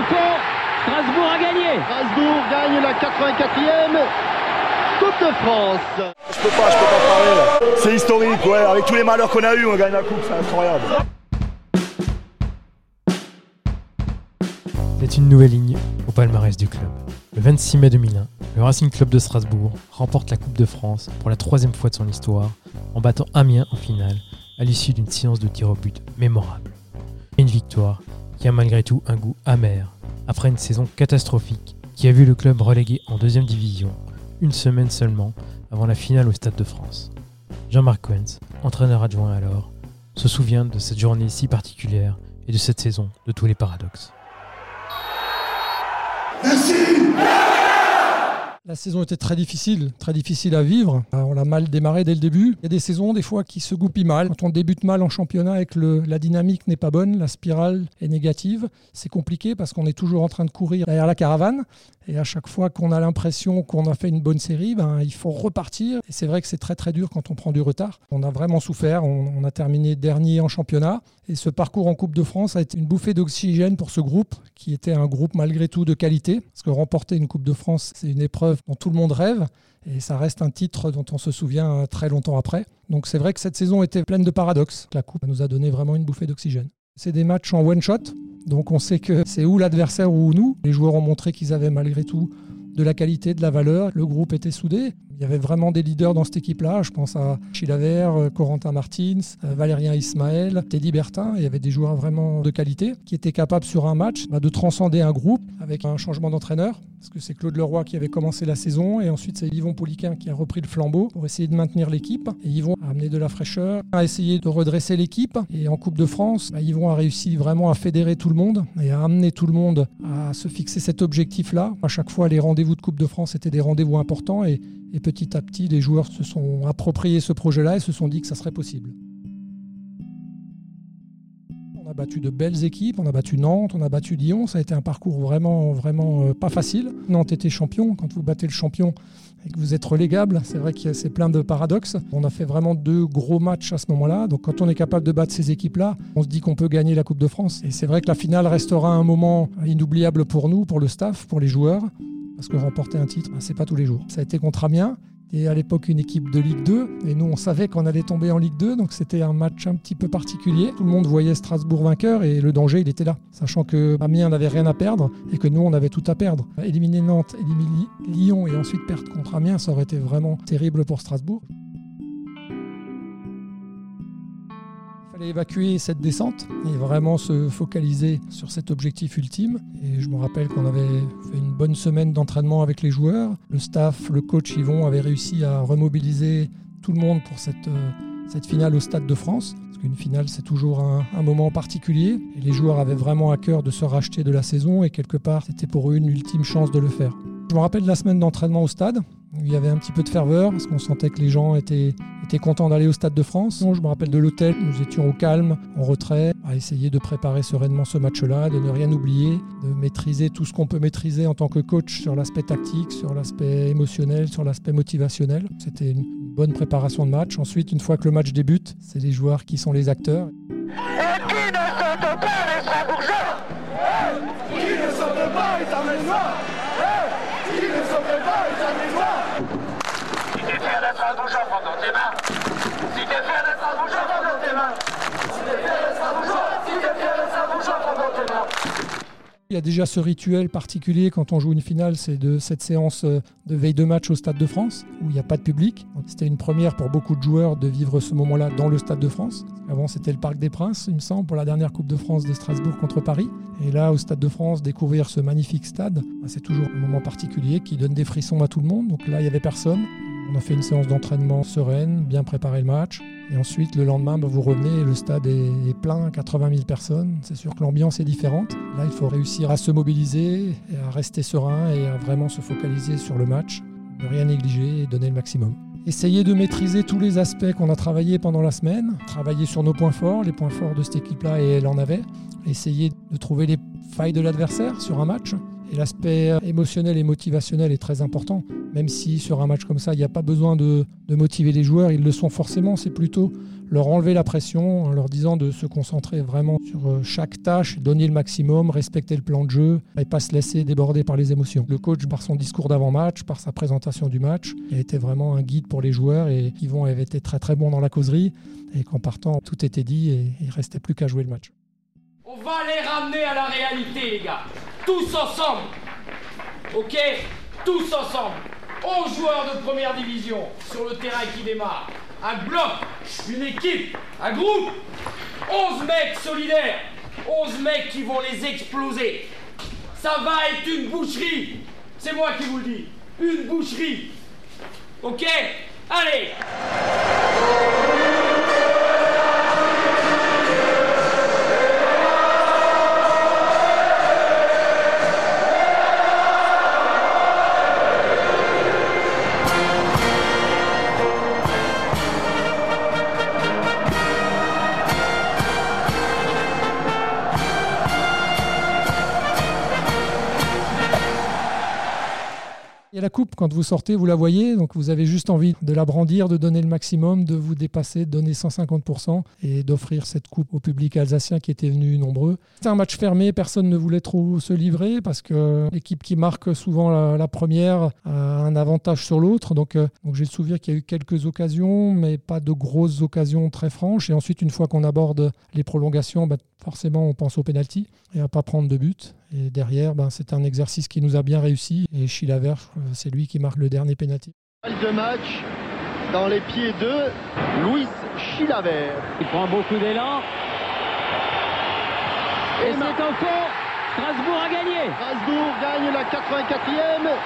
Strasbourg a gagné. Strasbourg gagne la 84e Coupe de France. Je peux pas, je peux pas parler là. C'est historique, ouais. Avec tous les malheurs qu'on a eu, on gagne la coupe, c'est incroyable. C'est une nouvelle ligne au palmarès du club. Le 26 mai 2001, le Racing Club de Strasbourg remporte la Coupe de France pour la troisième fois de son histoire en battant Amiens en finale à l'issue d'une séance de tir au but mémorable. Une victoire qui a malgré tout un goût amer après une saison catastrophique qui a vu le club relégué en deuxième division une semaine seulement avant la finale au Stade de France. Jean-Marc Quentz, entraîneur adjoint alors, se souvient de cette journée si particulière et de cette saison de tous les paradoxes. La saison était très difficile, très difficile à vivre. Euh, on l'a mal démarré dès le début. Il y a des saisons, des fois, qui se goupillent mal. Quand on débute mal en championnat et que la dynamique n'est pas bonne, la spirale est négative, c'est compliqué parce qu'on est toujours en train de courir derrière la caravane. Et à chaque fois qu'on a l'impression qu'on a fait une bonne série, ben, il faut repartir. Et c'est vrai que c'est très très dur quand on prend du retard. On a vraiment souffert. On a terminé dernier en championnat. Et ce parcours en Coupe de France a été une bouffée d'oxygène pour ce groupe, qui était un groupe malgré tout de qualité. Parce que remporter une Coupe de France, c'est une épreuve dont tout le monde rêve. Et ça reste un titre dont on se souvient euh, très longtemps après. Donc c'est vrai que cette saison était pleine de paradoxes. La Coupe nous a donné vraiment une bouffée d'oxygène. C'est des matchs en one-shot. Donc on sait que c'est ou l'adversaire ou nous. Les joueurs ont montré qu'ils avaient malgré tout de la qualité, de la valeur. Le groupe était soudé. Il y avait vraiment des leaders dans cette équipe-là. Je pense à Chilaver, euh, Corentin Martins, euh, Valérien Ismaël, Teddy Bertin. Il y avait des joueurs vraiment de qualité qui étaient capables sur un match bah, de transcender un groupe avec un changement d'entraîneur. Parce que c'est Claude Leroy qui avait commencé la saison et ensuite c'est Yvon Poliquin qui a repris le flambeau pour essayer de maintenir l'équipe. Et Yvon a amené de la fraîcheur, a essayé de redresser l'équipe. Et en Coupe de France, bah, Yvon a réussi vraiment à fédérer tout le monde et à amener tout le monde à se fixer cet objectif-là. À chaque fois, les rendez-vous de Coupe de France étaient des rendez-vous importants et, et petit à petit, les joueurs se sont appropriés ce projet-là et se sont dit que ça serait possible. On a battu de belles équipes, on a battu Nantes, on a battu Lyon. Ça a été un parcours vraiment, euh, pas facile. Nantes était champion. Quand vous battez le champion et que vous êtes relégable, c'est vrai que c'est plein de paradoxes. On a fait vraiment deux gros matchs à ce moment-là. Donc quand on est capable de battre ces équipes-là, on se dit qu'on peut gagner la Coupe de France. Et c'est vrai que la finale restera un moment inoubliable pour nous, pour le staff, pour les joueurs. Parce que remporter un titre, ben, c'est pas tous les jours. Ça a été contre Amiens. Et à l'époque, une équipe de Ligue 2. Et nous, on savait qu'on allait tomber en Ligue 2. Donc, c'était un match un petit peu particulier. Tout le monde voyait Strasbourg vainqueur et le danger, il était là. Sachant que Amiens n'avait rien à perdre et que nous, on avait tout à perdre. Éliminer Nantes, éliminer Lyon et ensuite perdre contre Amiens, ça aurait été vraiment terrible pour Strasbourg. Fallait évacuer cette descente et vraiment se focaliser sur cet objectif ultime. Et je me rappelle qu'on avait fait une bonne semaine d'entraînement avec les joueurs. Le staff, le coach Yvon avait réussi à remobiliser tout le monde pour cette, euh, finale au Stade de France. Parce qu'une finale, c'est toujours un, moment particulier. Les joueurs avaient vraiment à cœur de se racheter de la saison et quelque part, c'était pour eux une ultime chance de le faire. Je me rappelle la semaine d'entraînement au stade, il y avait un petit peu de ferveur, parce qu'on sentait que les gens étaient, étaient contents d'aller au Stade de France. Je me rappelle de l'hôtel, nous étions au calme, en retrait, à essayer de préparer sereinement ce match-là, de ne rien oublier, de maîtriser tout ce qu'on peut maîtriser en tant que coach sur l'aspect tactique, sur l'aspect émotionnel, sur l'aspect motivationnel. C'était une bonne préparation de match. Ensuite, une fois que le match débute, c'est les joueurs qui sont les acteurs. Et qui ne saute pas les Strasbourgeois Qui ne saute pas les Il y a déjà ce rituel particulier quand on joue une finale, c'est de cette séance euh, de veille de match au Stade de France, où il n'y a pas de public. C'était une première pour beaucoup de joueurs de vivre ce moment-là dans le Stade de France. Avant, c'était le Parc des Princes, il me semble, pour la dernière Coupe de France de Strasbourg contre Paris. Et là, au Stade de France, découvrir ce magnifique stade, bah, c'est toujours un moment particulier qui donne des frissons à tout le monde. Donc là, il n'y avait personne. On a fait une séance d'entraînement sereine, bien préparé le match. Et ensuite, le lendemain, bah, vous revenez le stade est, plein, 80 000 personnes. C'est sûr que l'ambiance est différente. Là, il faut réussir à se mobiliser, à rester serein et à vraiment se focaliser sur le match, ne rien négliger et donner le maximum. Essayer de maîtriser tous les aspects qu'on a travaillé pendant la semaine, travailler sur nos points forts, les points forts de cette équipe-là, et elle en avait. Essayer de trouver les failles de l'adversaire sur un match Et l'aspect émotionnel et motivationnel est très important, même si sur un match comme ça, il n'y a pas besoin de, motiver les joueurs, ils le sont forcément, c'est plutôt leur enlever la pression en leur disant de se concentrer vraiment sur euh, chaque tâche, donner le maximum, respecter le plan de jeu et pas se laisser déborder par les émotions. Le coach, par son discours d'avant-match, par sa présentation du match, a été vraiment un guide pour les joueurs et Yvon avait été très très bon dans la causerie et qu'en partant, tout était dit et il restait plus qu'à jouer le match. On va les ramener à la réalité, les gars. Tous ensemble. Ok? Tous ensemble. 11 joueurs de première division sur le terrain qui démarre un bloc, une équipe, un groupe, 11 mecs solidaires, 11 mecs qui vont les exploser. Ça va être une boucherie. C'est moi qui vous le dis. Une boucherie. Ok? Allez quand vous sortez, vous la voyez, donc vous avez juste envie de la brandir, de donner le maximum, de vous dépasser, de donner 150% et d'offrir cette coupe au public alsacien qui était venu nombreux. C'est un match fermé, personne ne voulait trop se livrer parce que l'équipe qui marque souvent la, première a un avantage sur l'autre. Donc, euh, donc j'ai le souvenir qu'il y a eu quelques occasions, mais pas de grosses occasions très franches. Et ensuite, une fois qu'on aborde les prolongations, bah, forcément on pense au penalty et à pas prendre de but. Et derrière, ben, c'est un exercice qui nous a bien réussi. Et Chilaver, c'est lui qui marque le dernier penalty. De match dans les pieds de Louis Chilaver. Il prend beaucoup d'élan. Et, c'est en fond. Strasbourg a gagné. Strasbourg gagne la 84e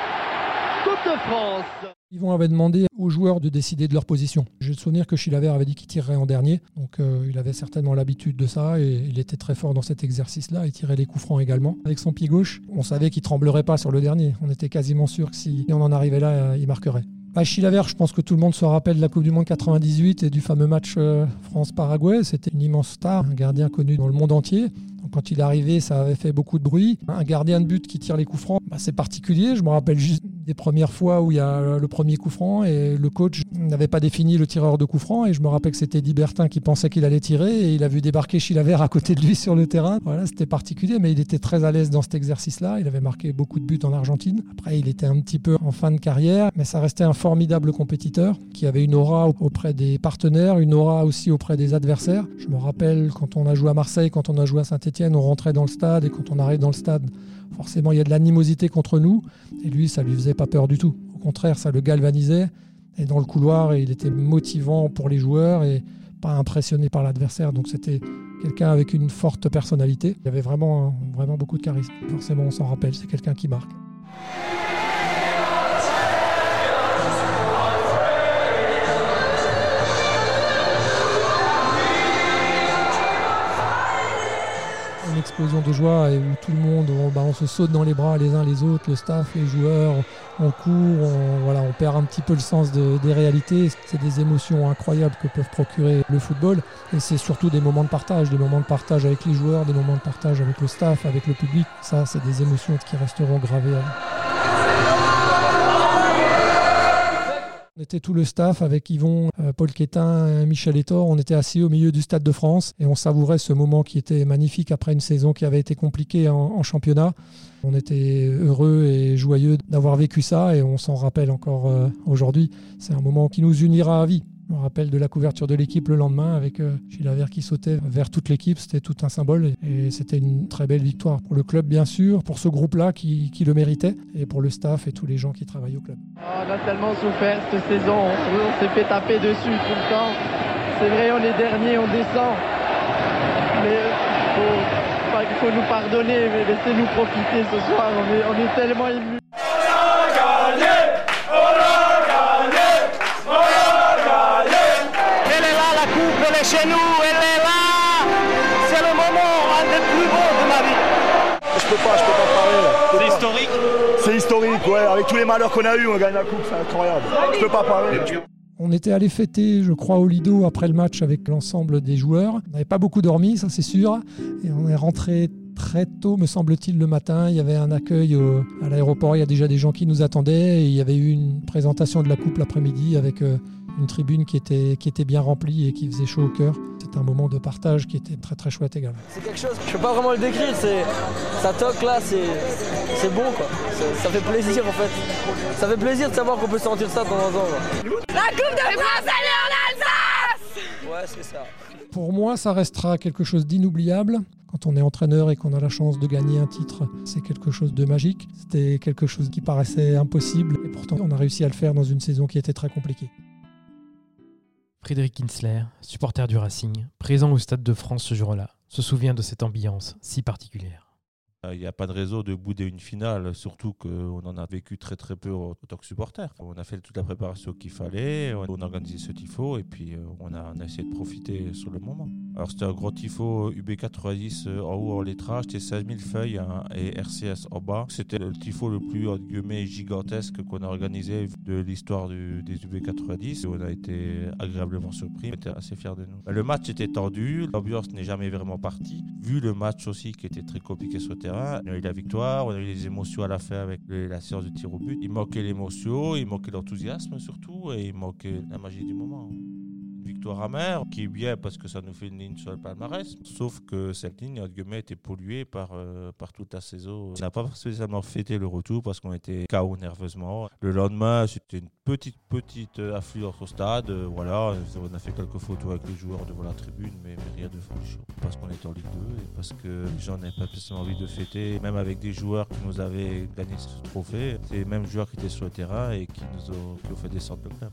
Coupe de France. Yvon avait demandé aux joueurs de décider de leur position. J'ai le souvenir que Chilaver avait dit qu'il tirerait en dernier, donc euh, il avait certainement l'habitude de ça et il était très fort dans cet exercice-là. Il tirait les coups francs également. Avec son pied gauche, on savait qu'il tremblerait pas sur le dernier. On était quasiment sûr que si on en arrivait là, euh, il marquerait. À Chilaver, je pense que tout le monde se rappelle de la Coupe du Monde 98 et du fameux match euh, France-Paraguay. C'était une immense star, un gardien connu dans le monde entier. quand il est arrivé, ça avait fait beaucoup de bruit. Un gardien de but qui tire les coups francs, bah, c'est particulier. Je me rappelle juste des premières fois où il y a le premier coup franc et le coach n'avait pas défini le tireur de coup franc et je me rappelle que c'était Libertin qui pensait qu'il allait tirer et il a vu débarquer Chilaver à côté de lui sur le terrain. Voilà, c'était particulier mais il était très à l'aise dans cet exercice-là. Il avait marqué beaucoup de buts en Argentine. Après, il était un petit peu en fin de carrière, mais ça restait un formidable compétiteur qui avait une aura auprès des partenaires, une aura aussi auprès des adversaires. Je me rappelle quand on a joué à Marseille, quand on a joué à Saint-Etienne, on rentrait dans le stade et quand on arrive dans le stade, forcément il y a de l'animosité contre nous. Et lui, ça lui faisait pas peur du tout. Au contraire, ça le galvanisait. Et dans le couloir, il était motivant pour les joueurs et pas impressionné par l'adversaire. Donc c'était quelqu'un avec une forte personnalité. Il avait vraiment, vraiment beaucoup de charisme. Forcément, on s'en rappelle. C'est quelqu'un qui marque. De joie et où tout le monde, on, bah, on, se saute dans les bras les uns les autres, le staff, les joueurs, on court, on, voilà, on perd un petit peu le sens de, des réalités. C'est des émotions incroyables que peuvent procurer le football et c'est surtout des moments de partage, des moments de partage avec les joueurs, des moments de partage avec le staff, avec le public. Ça, c'est des émotions qui resteront gravées. On était tout le staff avec Yvon, euh, Paul Quétin, Michel Etor. On était assis au milieu du Stade de France et on savourait ce moment qui était magnifique après une saison qui avait été compliquée en championnat. On était heureux et joyeux d'avoir vécu ça et on s'en rappelle encore euh, aujourd'hui. C'est un moment qui nous unira à vie. Je me rappelle de la couverture de l'équipe le lendemain avec euh, Chilavert qui sautait vers toute l'équipe. C'était tout un symbole et c'était une très belle victoire pour le club, bien sûr, pour ce groupe-là qui, le méritait et pour le staff et tous les gens qui travaillent au club. Ah, on a tellement souffert cette saison. On, s'est fait taper dessus tout le temps. C'est vrai, on est dernier, on descend. Mais il faut, nous pardonner, mais laissez-nous profiter ce soir. On est, on est tellement émus. Chez nous, elle est là. C'est le moment, un des plus beaux de ma vie. Je peux pas, je peux pas parler. C'est historique C'est historique, ouais. Avec tous les malheurs qu'on a eu, on gagne la coupe, c'est incroyable. Je peux pas parler. On était allé fêter, je crois, au Lido après le match avec l'ensemble des joueurs. On n'avait pas beaucoup dormi, ça c'est sûr. Et on est rentré très tôt, me semble-t-il, le matin. Il y avait un accueil au- à l'aéroport. Il y a déjà des gens qui nous attendaient. Et il y avait eu une présentation de la coupe l'après-midi avec euh, une tribune qui était, qui était bien remplie et qui faisait chaud au cœur. C'était un moment de partage qui était très très chouette également. C'est quelque chose, je peux pas vraiment le décrire, c'est ça toque là, c'est c'est bon quoi. Ça fait plaisir en fait. Ça fait plaisir de savoir qu'on peut sentir ça de temps en temps. quoi. La Coupe de France, elle est en Alsace Ouais, c'est ça. Pour moi, ça restera quelque chose d'inoubliable. Quand on est entraîneur et qu'on a la chance de gagner un titre, c'est quelque chose de magique. C'était quelque chose qui paraissait impossible et pourtant on a réussi à le faire dans une saison qui était très compliquée. Frédéric Kinsler, supporter du Racing, présent au Stade de France ce jour-là, se souvient de cette ambiance si particulière. Il n'y a pas de réseau de bouder une finale, surtout qu'on en a vécu très très peu en tant que supporter. On a fait toute la préparation qu'il fallait, on a organisé ce tifo et puis euh, on a essayé de profiter sur le moment. Alors c'était un gros tifo UB90 euh, en haut en lettrage, c'était 16 000 feuilles hein, et RCS en bas. C'était le tifo le plus entre guillemets, gigantesque qu'on a organisé de l'histoire des UB90. On a été agréablement surpris, on était assez fiers de nous. Le match était tendu, l'ambiance n'est jamais vraiment partie. Vu le match aussi qui était très compliqué sur le terrain, on a eu la victoire, on a eu les émotions à la fin avec la séance de tir au but. Il manquait l'émotion, il manquait l'enthousiasme surtout et il manquait la magie du moment. Victoire amère qui est bien parce que ça nous fait une ligne sur le palmarès, sauf que cette ligne, entre guillemets, était polluée par, euh, par toute la saison. On n'a pas spécialement fêté le retour parce qu'on était KO nerveusement. Le lendemain, c'était une petite, petite euh, affluence au stade. voilà, on a fait quelques photos avec les joueurs devant la tribune, mais, rien de folichon. Parce qu'on était en Ligue 2 et parce que les gens n'avaient pas spécialement envie de fêter, même avec des joueurs qui nous avaient gagné ce trophée. C'est les mêmes joueurs qui étaient sur le terrain et qui nous ont, qui ont fait descendre le club.